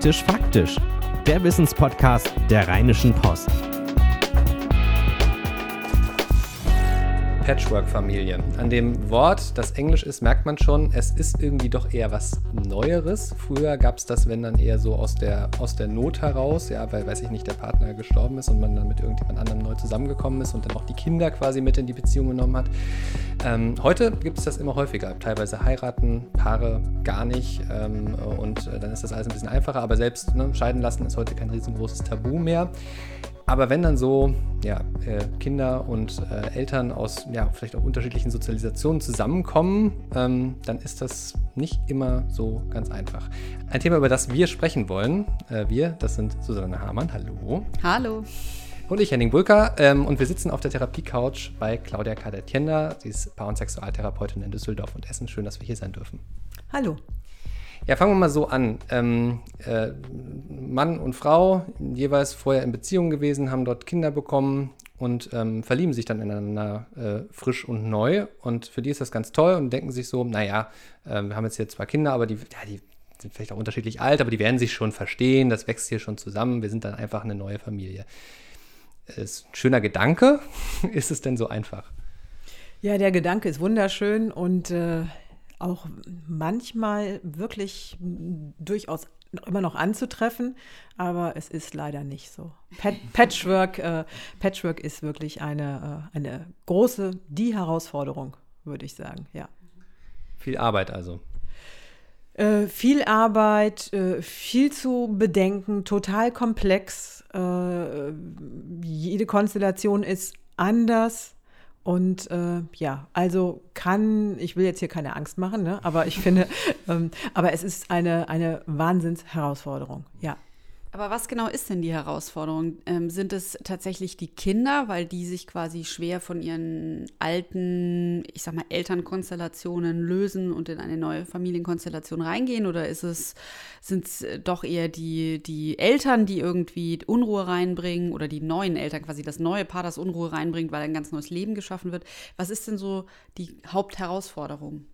Praktisch Faktisch, der Wissenspodcast der Rheinischen Post. Patchwork-Familie. An dem Wort, das Englisch ist, merkt man schon, es ist irgendwie doch eher was Neueres. Früher gab es das, wenn dann eher so aus der, aus der Not heraus, ja, weil, weiß ich nicht, der Partner gestorben ist und man dann mit irgendjemand anderem neu zusammengekommen ist und dann auch die Kinder quasi mit in die Beziehung genommen hat. Ähm, heute gibt es das immer häufiger. Teilweise heiraten Paare gar nicht ähm, und äh, dann ist das alles ein bisschen einfacher, aber selbst ne, scheiden lassen ist heute kein riesengroßes Tabu mehr. Aber wenn dann so ja, äh, Kinder und äh, Eltern aus ja, vielleicht auch unterschiedlichen Sozialisationen zusammenkommen, ähm, dann ist das nicht immer so ganz einfach. Ein Thema, über das wir sprechen wollen, äh, wir, das sind Susanne Hamann, hallo. Hallo. Und ich, Henning Bulker, ähm, und wir sitzen auf der Therapie-Couch bei Claudia Kadetienda. Sie ist Paar- und Sexualtherapeutin in Düsseldorf und Essen. Schön, dass wir hier sein dürfen. Hallo. Ja, fangen wir mal so an. Ähm, äh, Mann und Frau, jeweils vorher in Beziehung gewesen, haben dort Kinder bekommen und ähm, verlieben sich dann ineinander äh, frisch und neu. Und für die ist das ganz toll und denken sich so, naja, äh, wir haben jetzt hier zwei Kinder, aber die, ja, die sind vielleicht auch unterschiedlich alt, aber die werden sich schon verstehen, das wächst hier schon zusammen, wir sind dann einfach eine neue Familie. Ist ein schöner Gedanke. ist es denn so einfach? Ja, der Gedanke ist wunderschön und äh, auch manchmal wirklich durchaus immer noch anzutreffen, aber es ist leider nicht so. Pat Patchwork, äh, Patchwork ist wirklich eine, äh, eine große, die Herausforderung, würde ich sagen, ja. Viel Arbeit also. Äh, viel Arbeit, äh, viel zu bedenken, total komplex. Äh, jede Konstellation ist anders. Und äh, ja, also kann, ich will jetzt hier keine Angst machen, ne? aber ich finde, ähm, aber es ist eine, eine Wahnsinnsherausforderung, ja. Aber was genau ist denn die Herausforderung? Ähm, sind es tatsächlich die Kinder, weil die sich quasi schwer von ihren alten, ich sag mal, Elternkonstellationen lösen und in eine neue Familienkonstellation reingehen? Oder ist es, sind es doch eher die, die Eltern, die irgendwie Unruhe reinbringen oder die neuen Eltern, quasi das neue Paar, das Unruhe reinbringt, weil ein ganz neues Leben geschaffen wird? Was ist denn so die Hauptherausforderung?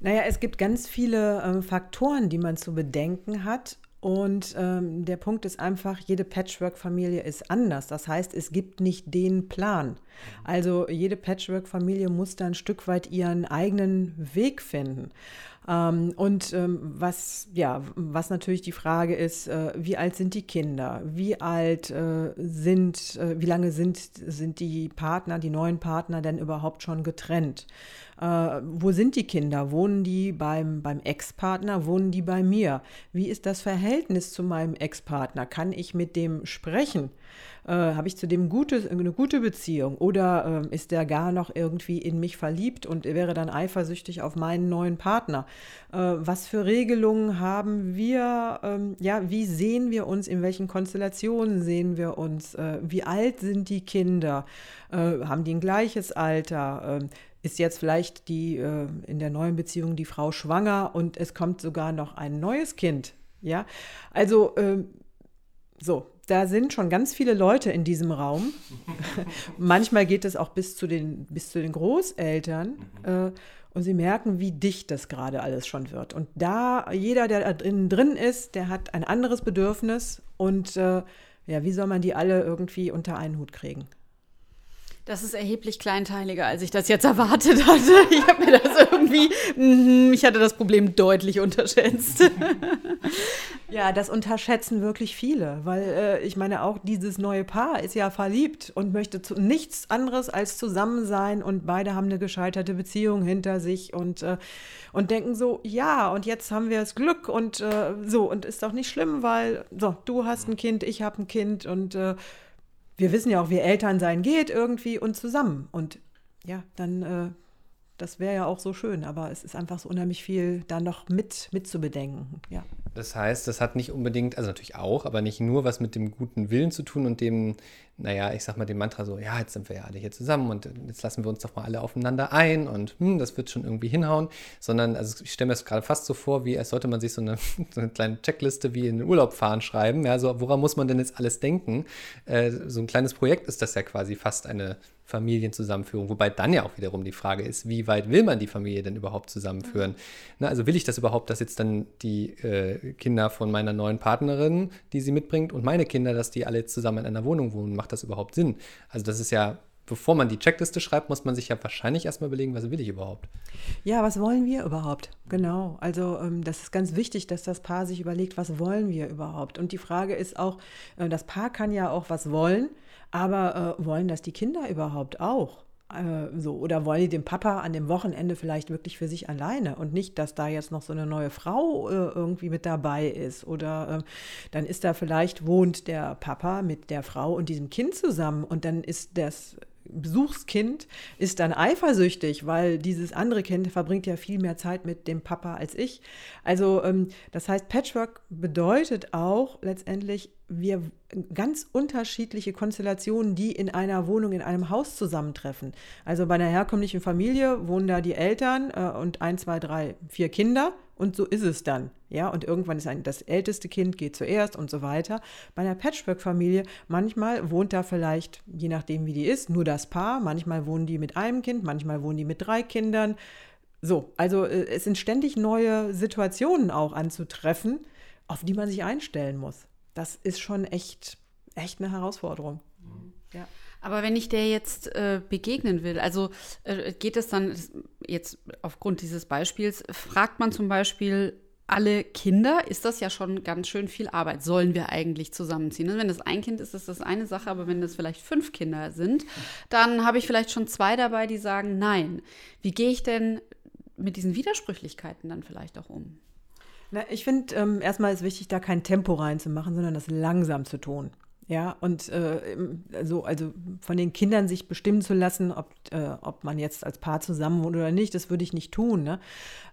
Naja, es gibt ganz viele ähm, Faktoren, die man zu bedenken hat. Und ähm, der Punkt ist einfach, jede Patchwork-Familie ist anders. Das heißt, es gibt nicht den Plan. Also jede Patchwork-Familie muss da ein Stück weit ihren eigenen Weg finden. Ähm, und ähm, was, ja, was natürlich die Frage ist, äh, wie alt sind die Kinder? Wie alt äh, sind, äh, wie lange sind, sind die Partner, die neuen Partner denn überhaupt schon getrennt? Wo sind die Kinder? Wohnen die beim, beim Ex-Partner? Wohnen die bei mir? Wie ist das Verhältnis zu meinem Ex-Partner? Kann ich mit dem sprechen? Äh, Habe ich zu dem gute, eine gute Beziehung? Oder äh, ist der gar noch irgendwie in mich verliebt und wäre dann eifersüchtig auf meinen neuen Partner? Äh, was für Regelungen haben wir? Ähm, ja, wie sehen wir uns? In welchen Konstellationen sehen wir uns? Äh, wie alt sind die Kinder? Äh, haben die ein gleiches Alter? Ähm, ist jetzt vielleicht die äh, in der neuen Beziehung die Frau schwanger und es kommt sogar noch ein neues Kind. Ja, also ähm, so, da sind schon ganz viele Leute in diesem Raum. Manchmal geht es auch bis zu den, bis zu den Großeltern. Äh, und sie merken, wie dicht das gerade alles schon wird. Und da jeder, der da drin, drin ist, der hat ein anderes Bedürfnis. Und äh, ja, wie soll man die alle irgendwie unter einen Hut kriegen? Das ist erheblich kleinteiliger, als ich das jetzt erwartet hatte. Ich habe mir das irgendwie, mm, ich hatte das Problem deutlich unterschätzt. Ja, das unterschätzen wirklich viele, weil äh, ich meine, auch dieses neue Paar ist ja verliebt und möchte zu, nichts anderes als zusammen sein und beide haben eine gescheiterte Beziehung hinter sich und, äh, und denken so, ja, und jetzt haben wir das Glück und äh, so und ist doch nicht schlimm, weil so, du hast ein Kind, ich habe ein Kind und äh, wir wissen ja auch, wie Eltern sein geht irgendwie und zusammen. Und ja, dann, äh, das wäre ja auch so schön, aber es ist einfach so unheimlich viel da noch mit, mit. Ja. Das heißt, das hat nicht unbedingt, also natürlich auch, aber nicht nur was mit dem guten Willen zu tun und dem naja, ich sag mal, dem Mantra so, ja, jetzt sind wir ja alle hier zusammen und jetzt lassen wir uns doch mal alle aufeinander ein und hm, das wird schon irgendwie hinhauen, sondern, also ich stelle mir das gerade fast so vor, wie als sollte man sich so eine, so eine kleine Checkliste wie in den Urlaub fahren schreiben, ja, so woran muss man denn jetzt alles denken? Äh, so ein kleines Projekt ist das ja quasi fast eine Familienzusammenführung, wobei dann ja auch wiederum die Frage ist, wie weit will man die Familie denn überhaupt zusammenführen? Mhm. Na, also will ich das überhaupt, dass jetzt dann die äh, Kinder von meiner neuen Partnerin, die sie mitbringt, und meine Kinder, dass die alle jetzt zusammen in einer Wohnung wohnen? Macht das überhaupt Sinn? Also das ist ja bevor man die Checkliste schreibt, muss man sich ja wahrscheinlich erstmal überlegen, was will ich überhaupt? Ja, was wollen wir überhaupt? Genau. Also ähm, das ist ganz wichtig, dass das Paar sich überlegt, was wollen wir überhaupt? Und die Frage ist auch, äh, das Paar kann ja auch was wollen, aber äh, wollen das die Kinder überhaupt auch? Äh, so, oder wollen die den Papa an dem Wochenende vielleicht wirklich für sich alleine und nicht, dass da jetzt noch so eine neue Frau äh, irgendwie mit dabei ist? Oder äh, dann ist da vielleicht, wohnt der Papa mit der Frau und diesem Kind zusammen und dann ist das Besuchskind ist dann eifersüchtig, weil dieses andere Kind verbringt ja viel mehr Zeit mit dem Papa als ich. Also ähm, das heißt, Patchwork bedeutet auch letztendlich, wir ganz unterschiedliche Konstellationen, die in einer Wohnung, in einem Haus zusammentreffen. Also bei einer herkömmlichen Familie wohnen da die Eltern äh, und ein, zwei, drei, vier Kinder und so ist es dann. Ja, und irgendwann ist ein, das älteste Kind geht zuerst und so weiter. Bei einer Patchwork-Familie, manchmal wohnt da vielleicht, je nachdem wie die ist, nur das Paar, manchmal wohnen die mit einem Kind, manchmal wohnen die mit drei Kindern. So, also äh, es sind ständig neue Situationen auch anzutreffen, auf die man sich einstellen muss. Das ist schon echt, echt eine Herausforderung. Mhm. Ja. Aber wenn ich der jetzt äh, begegnen will, also äh, geht es dann jetzt aufgrund dieses Beispiels, fragt man zum Beispiel alle Kinder, ist das ja schon ganz schön viel Arbeit. Sollen wir eigentlich zusammenziehen? Und wenn das ein Kind ist, ist das eine Sache, aber wenn das vielleicht fünf Kinder sind, dann habe ich vielleicht schon zwei dabei, die sagen Nein. Wie gehe ich denn mit diesen Widersprüchlichkeiten dann vielleicht auch um? Na, ich finde, ähm, erstmal ist wichtig, da kein Tempo reinzumachen, sondern das langsam zu tun. Ja, und äh, so, also von den Kindern sich bestimmen zu lassen, ob, äh, ob man jetzt als Paar zusammen wohnt oder nicht, das würde ich nicht tun. Ne?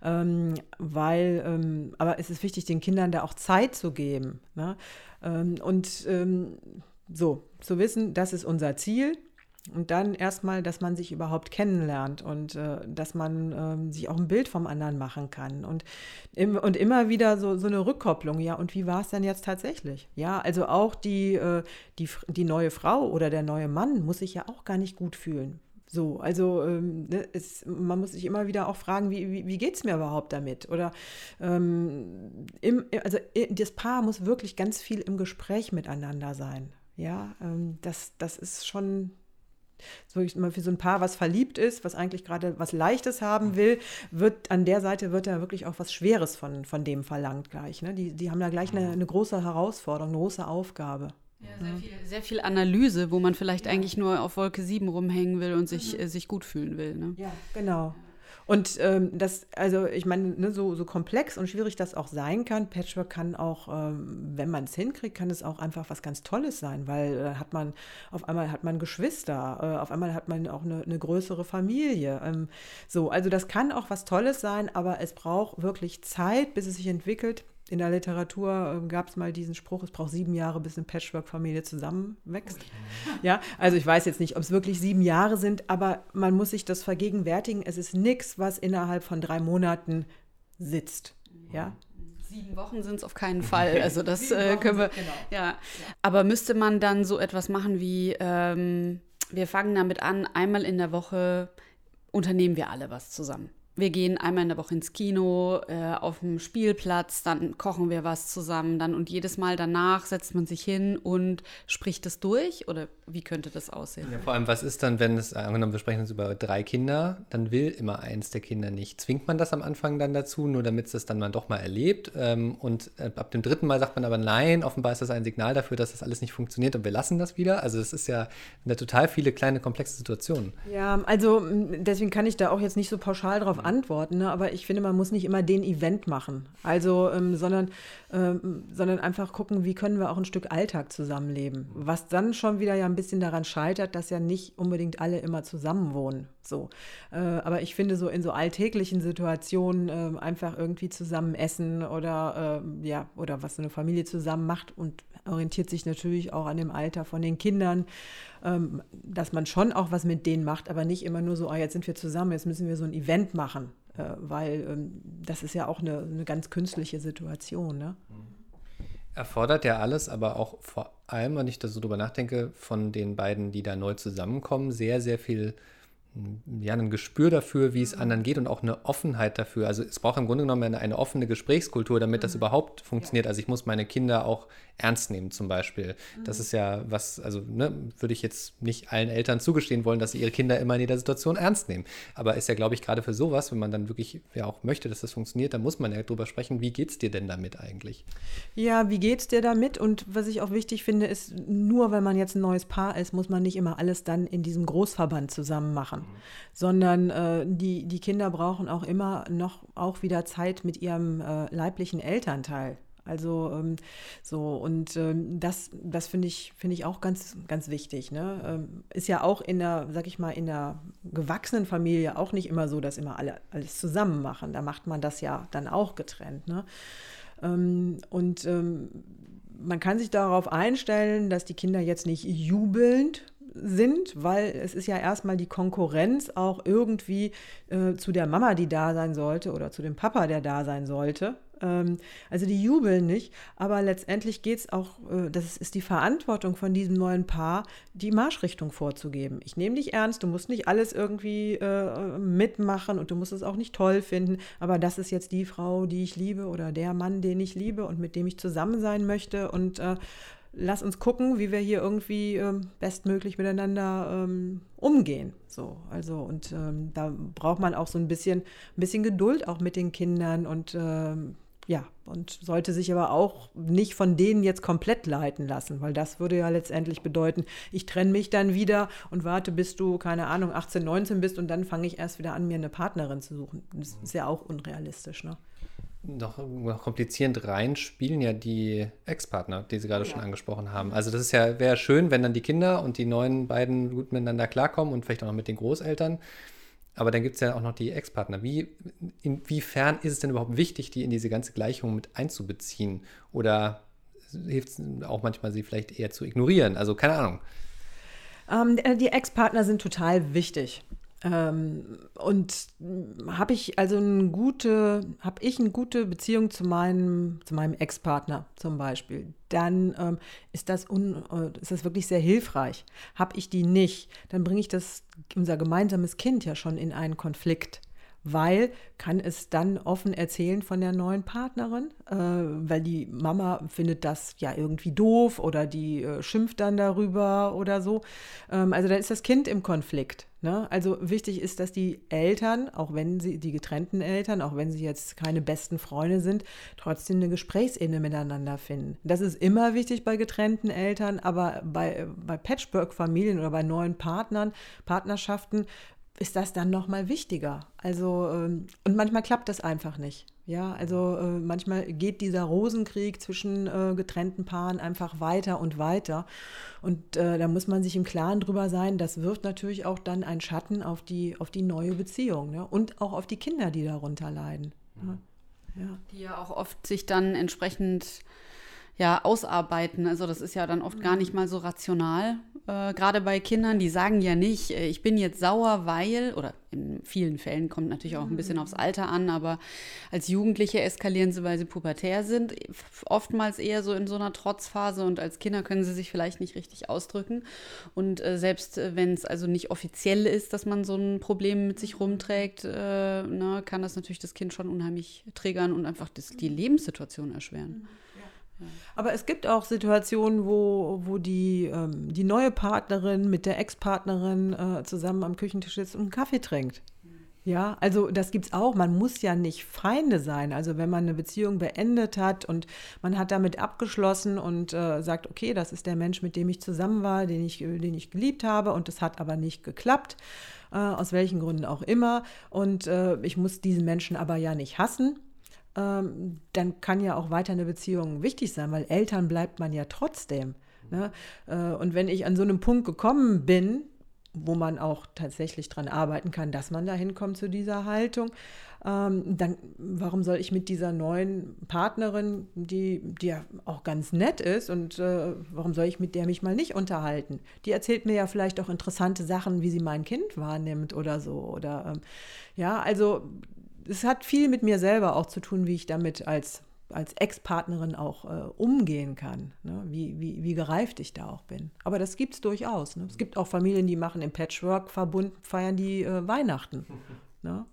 Ähm, weil, ähm, aber es ist wichtig, den Kindern da auch Zeit zu geben. Ne? Ähm, und ähm, so, zu wissen, das ist unser Ziel und dann erstmal, dass man sich überhaupt kennenlernt und äh, dass man äh, sich auch ein Bild vom anderen machen kann. Und, im, und immer wieder so, so eine Rückkopplung, ja, und wie war es denn jetzt tatsächlich? Ja, also auch die, äh, die, die neue Frau oder der neue Mann muss sich ja auch gar nicht gut fühlen. So, also ähm, ne, es, man muss sich immer wieder auch fragen, wie, wie, wie geht es mir überhaupt damit? Oder ähm, im, also das Paar muss wirklich ganz viel im Gespräch miteinander sein. Ja, ähm, das, das ist schon so ich mal für so ein Paar, was verliebt ist, was eigentlich gerade was Leichtes haben will, wird an der Seite wird da wirklich auch was Schweres von, von dem verlangt gleich. Ne? Die, die haben da gleich eine, eine große Herausforderung, eine große Aufgabe. Ja, sehr, viel, sehr viel Analyse, wo man vielleicht ja. eigentlich nur auf Wolke 7 rumhängen will und sich, mhm. äh, sich gut fühlen will. Ne? Ja, genau. Und ähm, das, also ich meine, ne, so, so komplex und schwierig das auch sein kann, Patchwork kann auch, ähm, wenn man es hinkriegt, kann es auch einfach was ganz Tolles sein, weil äh, hat man, auf einmal hat man Geschwister, äh, auf einmal hat man auch eine, eine größere Familie. Ähm, so, also das kann auch was Tolles sein, aber es braucht wirklich Zeit, bis es sich entwickelt in der Literatur äh, gab es mal diesen Spruch, es braucht sieben Jahre, bis eine Patchwork-Familie zusammenwächst. Okay. Ja, also ich weiß jetzt nicht, ob es wirklich sieben Jahre sind, aber man muss sich das vergegenwärtigen. Es ist nichts, was innerhalb von drei Monaten sitzt. Ja. Sieben Wochen sind es auf keinen Fall. Also das äh, können wir. Genau. Ja. Aber müsste man dann so etwas machen wie, ähm, wir fangen damit an, einmal in der Woche unternehmen wir alle was zusammen. Wir gehen einmal in der Woche ins Kino, äh, auf dem Spielplatz, dann kochen wir was zusammen, dann und jedes Mal danach setzt man sich hin und spricht es durch oder wie könnte das aussehen? Ja, vor allem, was ist dann, wenn es, angenommen, wir sprechen jetzt über drei Kinder, dann will immer eins der Kinder nicht. Zwingt man das am Anfang dann dazu, nur damit es das dann mal doch mal erlebt? Ähm, und äh, ab dem dritten Mal sagt man aber nein, offenbar ist das ein Signal dafür, dass das alles nicht funktioniert und wir lassen das wieder. Also es ist ja eine total viele kleine komplexe Situationen. Ja, also deswegen kann ich da auch jetzt nicht so pauschal drauf antworten, ne? aber ich finde, man muss nicht immer den Event machen. Also, ähm, sondern, ähm, sondern einfach gucken, wie können wir auch ein Stück Alltag zusammenleben. Was dann schon wieder ja ein bisschen daran scheitert, dass ja nicht unbedingt alle immer zusammen wohnen. So. Äh, aber ich finde, so in so alltäglichen Situationen äh, einfach irgendwie zusammen essen oder äh, ja, oder was eine Familie zusammen macht und orientiert sich natürlich auch an dem Alter von den Kindern, ähm, dass man schon auch was mit denen macht, aber nicht immer nur so, ah, jetzt sind wir zusammen, jetzt müssen wir so ein Event machen, äh, weil ähm, das ist ja auch eine, eine ganz künstliche Situation. Ne? Erfordert ja alles, aber auch vor allem, wenn ich da so drüber nachdenke, von den beiden, die da neu zusammenkommen, sehr, sehr viel ja, ein Gespür dafür, wie es anderen geht und auch eine Offenheit dafür. Also es braucht im Grunde genommen eine, eine offene Gesprächskultur, damit das mhm. überhaupt funktioniert. Also ich muss meine Kinder auch ernst nehmen zum Beispiel. Das mhm. ist ja was, also ne, würde ich jetzt nicht allen Eltern zugestehen wollen, dass sie ihre Kinder immer in jeder Situation ernst nehmen. Aber ist ja, glaube ich, gerade für sowas, wenn man dann wirklich ja auch möchte, dass das funktioniert, dann muss man ja drüber sprechen, wie geht es dir denn damit eigentlich? Ja, wie geht es dir damit? Und was ich auch wichtig finde, ist, nur wenn man jetzt ein neues Paar ist, muss man nicht immer alles dann in diesem Großverband zusammen machen, mhm. sondern äh, die, die Kinder brauchen auch immer noch auch wieder Zeit mit ihrem äh, leiblichen Elternteil. Also ähm, so und ähm, das, das finde ich, finde ich auch ganz, ganz wichtig. Ne? Ähm, ist ja auch in der, sag ich mal, in der gewachsenen Familie auch nicht immer so, dass immer alle alles zusammen machen. Da macht man das ja dann auch getrennt. Ne? Ähm, und ähm, man kann sich darauf einstellen, dass die Kinder jetzt nicht jubelnd sind, weil es ist ja erstmal die Konkurrenz auch irgendwie äh, zu der Mama, die da sein sollte oder zu dem Papa, der da sein sollte. Ähm, also die jubeln nicht, aber letztendlich geht es auch, äh, das ist die Verantwortung von diesem neuen Paar, die Marschrichtung vorzugeben. Ich nehme dich ernst, du musst nicht alles irgendwie äh, mitmachen und du musst es auch nicht toll finden, aber das ist jetzt die Frau, die ich liebe oder der Mann, den ich liebe und mit dem ich zusammen sein möchte und äh, lass uns gucken, wie wir hier irgendwie ähm, bestmöglich miteinander ähm, umgehen. So, also und ähm, da braucht man auch so ein bisschen, ein bisschen Geduld auch mit den Kindern und ähm, ja, und sollte sich aber auch nicht von denen jetzt komplett leiten lassen, weil das würde ja letztendlich bedeuten, ich trenne mich dann wieder und warte, bis du, keine Ahnung, 18, 19 bist und dann fange ich erst wieder an, mir eine Partnerin zu suchen. Das ist ja auch unrealistisch, ne? Noch, komplizierend rein spielen ja die Ex-Partner, die Sie gerade ja. schon angesprochen haben. Also das ist ja, wäre schön, wenn dann die Kinder und die neuen beiden gut miteinander klarkommen und vielleicht auch noch mit den Großeltern. Aber dann gibt es ja auch noch die Ex-Partner. Wie, inwiefern ist es denn überhaupt wichtig, die in diese ganze Gleichung mit einzubeziehen? Oder hilft es auch manchmal, sie vielleicht eher zu ignorieren? Also keine Ahnung. Ähm, äh, die Ex-Partner sind total wichtig. Ähm, und habe ich also eine gute, habe ich eine gute Beziehung zu meinem, zu meinem Ex-Partner zum Beispiel, dann ähm, ist, das un, äh, ist das wirklich sehr hilfreich. Habe ich die nicht, dann bringe ich das, unser gemeinsames Kind ja schon in einen Konflikt weil kann es dann offen erzählen von der neuen Partnerin, äh, weil die Mama findet das ja irgendwie doof oder die äh, schimpft dann darüber oder so. Ähm, also dann ist das Kind im Konflikt. Ne? Also wichtig ist, dass die Eltern, auch wenn sie, die getrennten Eltern, auch wenn sie jetzt keine besten Freunde sind, trotzdem eine Gesprächsebene miteinander finden. Das ist immer wichtig bei getrennten Eltern, aber bei, bei Patchwork-Familien oder bei neuen Partnern, Partnerschaften ist das dann noch mal wichtiger. Also ähm, und manchmal klappt das einfach nicht. Ja, also äh, manchmal geht dieser Rosenkrieg zwischen äh, getrennten Paaren einfach weiter und weiter. Und äh, da muss man sich im Klaren drüber sein, das wirft natürlich auch dann einen Schatten auf die, auf die neue Beziehung ne? und auch auf die Kinder, die darunter leiden. Ne? Ja. Die ja auch oft sich dann entsprechend ja, ausarbeiten. Also das ist ja dann oft gar nicht mal so rational. Äh, Gerade bei Kindern, die sagen ja nicht, äh, ich bin jetzt sauer, weil, oder in vielen Fällen kommt natürlich auch ein bisschen aufs Alter an, aber als Jugendliche eskalieren sie, weil sie pubertär sind. Oftmals eher so in so einer Trotzphase und als Kinder können sie sich vielleicht nicht richtig ausdrücken. Und äh, selbst äh, wenn es also nicht offiziell ist, dass man so ein Problem mit sich rumträgt, äh, na, ne, kann das natürlich das Kind schon unheimlich triggern und einfach das, die Lebenssituation erschweren. Aber es gibt auch Situationen, wo, wo die, ähm, die neue Partnerin mit der Ex-Partnerin äh, zusammen am Küchentisch sitzt und einen Kaffee trinkt. Ja, also das gibt es auch. Man muss ja nicht Feinde sein. Also wenn man eine Beziehung beendet hat und man hat damit abgeschlossen und äh, sagt, okay, das ist der Mensch, mit dem ich zusammen war, den ich, den ich geliebt habe und es hat aber nicht geklappt, äh, aus welchen Gründen auch immer. Und äh, ich muss diesen Menschen aber ja nicht hassen ähm, dann kann ja auch weiter eine Beziehung wichtig sein, weil Eltern bleibt man ja trotzdem. Ne? Äh, und wenn ich an so einem Punkt gekommen bin, wo man auch tatsächlich dran arbeiten kann, dass man da hinkommt zu dieser Haltung, ähm, dann warum soll ich mit dieser neuen Partnerin, die, die ja auch ganz nett ist, und äh, warum soll ich mit der mich mal nicht unterhalten? Die erzählt mir ja vielleicht auch interessante Sachen, wie sie mein Kind wahrnimmt oder so. Oder ähm, ja, also es hat viel mit mir selber auch zu tun, wie ich damit als als Ex-Partnerin auch äh, umgehen kann, ne? wie, wie, wie gereift ich da auch bin. Aber das gibt es durchaus. Ne? Es gibt auch Familien, die machen im Patchwork-Verbund, feiern die äh, Weihnachten. Ne?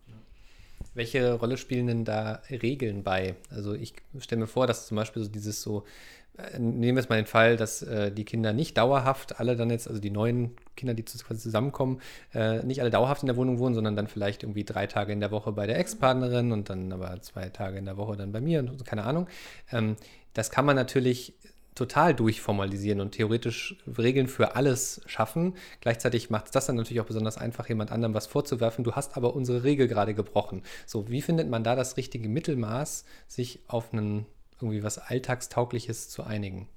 Welche Rolle spielen denn da Regeln bei? Also ich stelle mir vor, dass zum Beispiel so dieses so, nehmen wir jetzt mal den Fall, dass äh, die Kinder nicht dauerhaft alle dann jetzt, also die neuen Kinder, die zusammenkommen, äh, nicht alle dauerhaft in der Wohnung wohnen, sondern dann vielleicht irgendwie drei Tage in der Woche bei der Ex-Partnerin und dann aber zwei Tage in der Woche dann bei mir und keine Ahnung. Ähm, das kann man natürlich total durchformalisieren und theoretisch Regeln für alles schaffen. Gleichzeitig macht es das dann natürlich auch besonders einfach, jemand anderem was vorzuwerfen. Du hast aber unsere Regel gerade gebrochen. So, wie findet man da das richtige Mittelmaß, sich auf einen irgendwie was Alltagstaugliches zu einigen?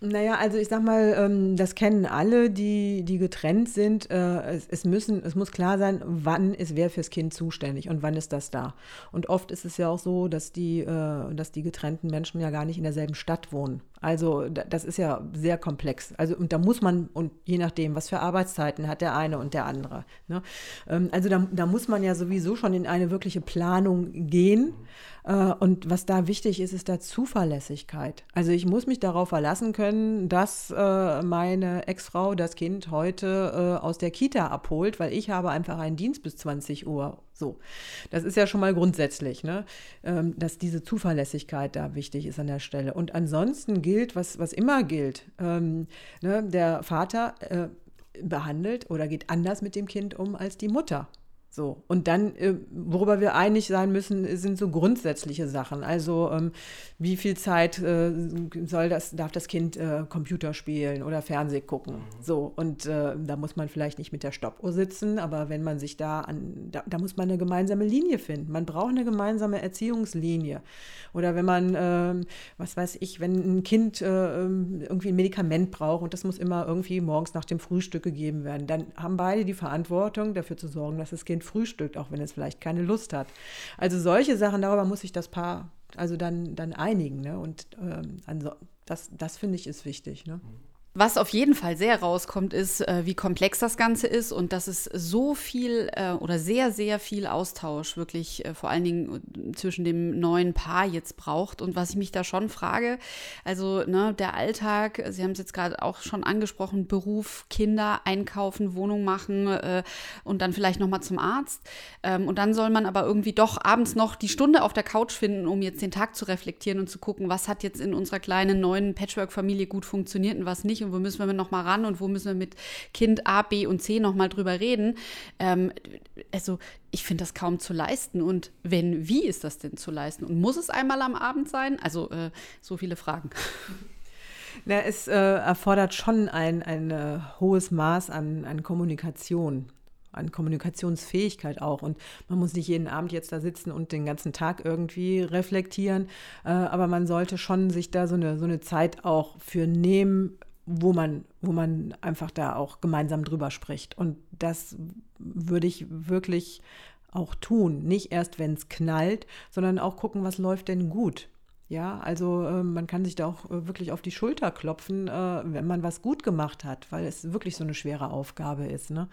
Naja, also ich sag mal, ähm, das kennen alle, die, die getrennt sind. Äh, es, müssen, es muss klar sein, wann ist wer fürs Kind zuständig und wann ist das da. Und oft ist es ja auch so, dass die, äh, dass die getrennten Menschen ja gar nicht in derselben Stadt wohnen. Also das ist ja sehr komplex. Also und da muss man, und je nachdem, was für Arbeitszeiten hat der eine und der andere. Ne? Ähm, also da, da muss man ja sowieso schon in eine wirkliche Planung gehen. Äh, und was da wichtig ist, ist da Zuverlässigkeit. Also ich muss mich darauf verlassen können, dass äh, meine Ex-Frau das Kind heute äh, aus der Kita abholt, weil ich habe einfach einen Dienst bis 20 Uhr so, das ist ja schon mal grundsätzlich, ne? Ähm, dass diese Zuverlässigkeit da wichtig ist an der Stelle. Und ansonsten gilt, was, was immer gilt, ähm, ne? der Vater äh, behandelt oder geht anders mit dem Kind um als die Mutter. So, und dann, äh, worüber wir einig sein müssen, sind so grundsätzliche Sachen. Also, ähm, wie viel Zeit äh, soll das, darf das Kind äh, Computer spielen oder Fernseh gucken? Mhm. So, und da muss man vielleicht nicht mit der Stoppuhr sitzen, aber wenn man sich da an, da, da, muss man eine gemeinsame Linie finden. Man braucht eine gemeinsame Erziehungslinie. Oder wenn man, ähm, was weiß ich, wenn ein Kind irgendwie ein Medikament braucht und das muss immer irgendwie morgens nach dem Frühstück gegeben werden, dann haben beide die Verantwortung, dafür zu sorgen, dass das Kind frühstückt, auch wenn es vielleicht keine Lust hat. Also solche Sachen, darüber muss sich das Paar also dann, dann einigen. Ne? Und ähm, das, das finde ich ist wichtig. Ne? Was auf jeden Fall sehr rauskommt, ist, äh, wie komplex das Ganze ist und dass es so viel äh, oder sehr, sehr viel Austausch wirklich äh, vor allen Dingen zwischen dem neuen Paar jetzt braucht. Und was ich mich da schon frage, also ne, der Alltag, Sie haben es jetzt gerade auch schon angesprochen, Beruf, Kinder, einkaufen, Wohnung machen äh, und dann vielleicht nochmal zum Arzt. Ähm, und dann soll man aber irgendwie doch abends noch die Stunde auf der Couch finden, um jetzt den Tag zu reflektieren und zu gucken, was hat jetzt in unserer kleinen neuen Patchwork-Familie gut funktioniert und was nicht und wo müssen wir noch mal ran und wo müssen wir mit Kind A, B und C noch mal drüber reden. Ähm, also ich finde das kaum zu leisten. Und wenn, wie ist das denn zu leisten? Und muss es einmal am Abend sein? Also äh, so viele Fragen. Na, es äh, erfordert schon ein, ein äh, hohes Maß an, an Kommunikation an Kommunikationsfähigkeit auch. Und man muss nicht jeden Abend jetzt da sitzen und den ganzen Tag irgendwie reflektieren, äh, aber man sollte schon sich da so eine, so eine Zeit auch für nehmen, wo man, wo man einfach da auch gemeinsam drüber spricht. Und das würde ich wirklich auch tun. Nicht erst, wenn es knallt, sondern auch gucken, was läuft denn gut. Ja, also äh, man kann sich da auch äh, wirklich auf die Schulter klopfen, äh, wenn man was gut gemacht hat, weil es wirklich so eine schwere Aufgabe ist. Ne?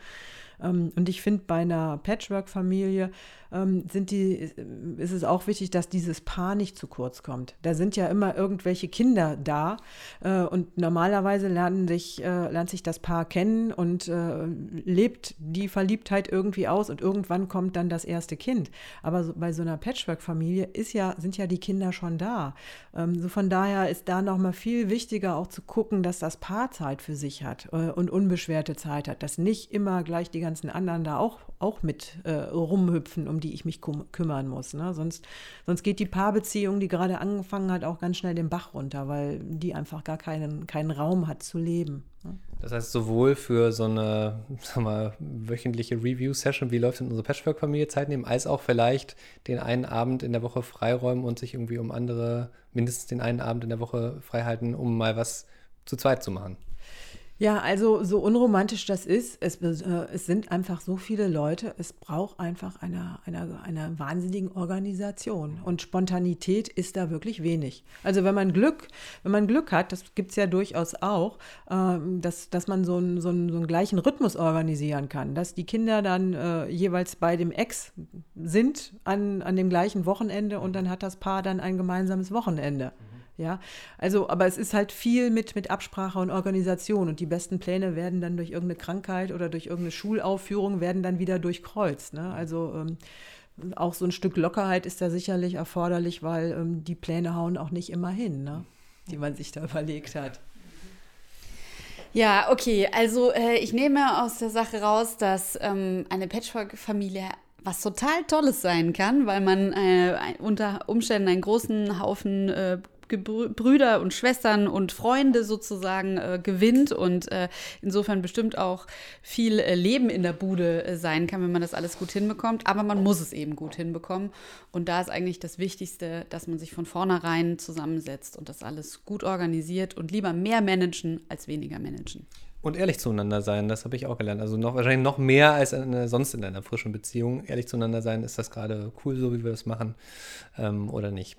Ähm, und ich finde, bei einer Patchwork-Familie ähm, sind die, ist es auch wichtig, dass dieses Paar nicht zu kurz kommt. Da sind ja immer irgendwelche Kinder da äh, und normalerweise lernen sich, äh, lernt sich das Paar kennen und äh, lebt die Verliebtheit irgendwie aus und irgendwann kommt dann das erste Kind. Aber bei so einer Patchwork-Familie ja, sind ja die Kinder schon da. Ähm, so von daher ist da nochmal viel wichtiger auch zu gucken, dass das Paar Zeit für sich hat und unbeschwerte Zeit hat, dass nicht immer gleich die ganzen anderen da auch, auch mit äh, rumhüpfen, um die ich mich kümmern muss. Ne? Sonst, sonst geht die Paarbeziehung, die gerade angefangen hat, auch ganz schnell den Bach runter, weil die einfach gar keinen, keinen Raum hat zu leben. Ne? Das heißt, sowohl für so eine mal, wöchentliche Review-Session, wie läuft in unsere Patchwork-Familie Zeit nehmen, als auch vielleicht den einen Abend in der Woche freiräumen und sich irgendwie um andere, mindestens den einen Abend in der Woche freihalten, um mal was zu zweit zu machen. Ja, also so unromantisch das ist, es, äh, es sind einfach so viele Leute, es braucht einfach eine, eine, eine wahnsinnige Organisation. Und Spontanität ist da wirklich wenig. Also wenn man Glück, wenn man Glück hat, das gibt es ja durchaus auch, äh, dass, dass man so einen, so, einen, so einen gleichen Rhythmus organisieren kann, dass die Kinder dann äh, jeweils bei dem Ex sind an, an dem gleichen Wochenende und dann hat das Paar dann ein gemeinsames Wochenende. Ja, also, aber es ist halt viel mit, mit Absprache und Organisation und die besten Pläne werden dann durch irgendeine Krankheit oder durch irgendeine Schulaufführung werden dann wieder durchkreuzt. Ne? Also ähm, auch so ein Stück Lockerheit ist da sicherlich erforderlich, weil ähm, die Pläne hauen auch nicht immer hin, ne? die man sich da überlegt hat. Ja, okay. Also äh, ich nehme aus der Sache raus, dass ähm, eine Patchwork-Familie was total Tolles sein kann, weil man äh, unter Umständen einen großen Haufen äh, Brüder und Schwestern und Freunde sozusagen äh, gewinnt und äh, insofern bestimmt auch viel äh, Leben in der Bude äh, sein kann, wenn man das alles gut hinbekommt. Aber man muss es eben gut hinbekommen. Und da ist eigentlich das Wichtigste, dass man sich von vornherein zusammensetzt und das alles gut organisiert und lieber mehr managen als weniger managen. Und ehrlich zueinander sein, das habe ich auch gelernt. Also noch wahrscheinlich noch mehr als eine, sonst in einer frischen Beziehung. Ehrlich zueinander sein, ist das gerade cool, so wie wir das machen ähm, oder nicht.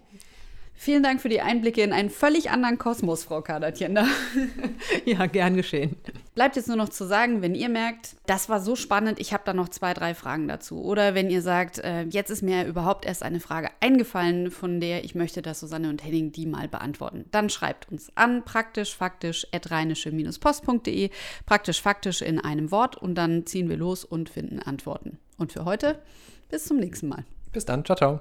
Vielen Dank für die Einblicke in einen völlig anderen Kosmos, Frau Kadertjender. ja, gern geschehen. Bleibt jetzt nur noch zu sagen, wenn ihr merkt, das war so spannend, ich habe da noch zwei, drei Fragen dazu. Oder wenn ihr sagt, äh, jetzt ist mir überhaupt erst eine Frage eingefallen, von der ich möchte, dass Susanne und Henning die mal beantworten. Dann schreibt uns an praktischfaktisch.rheinische-post.de praktisch faktisch in einem Wort und dann ziehen wir los und finden Antworten. Und für heute, bis zum nächsten Mal. Bis dann, ciao, ciao.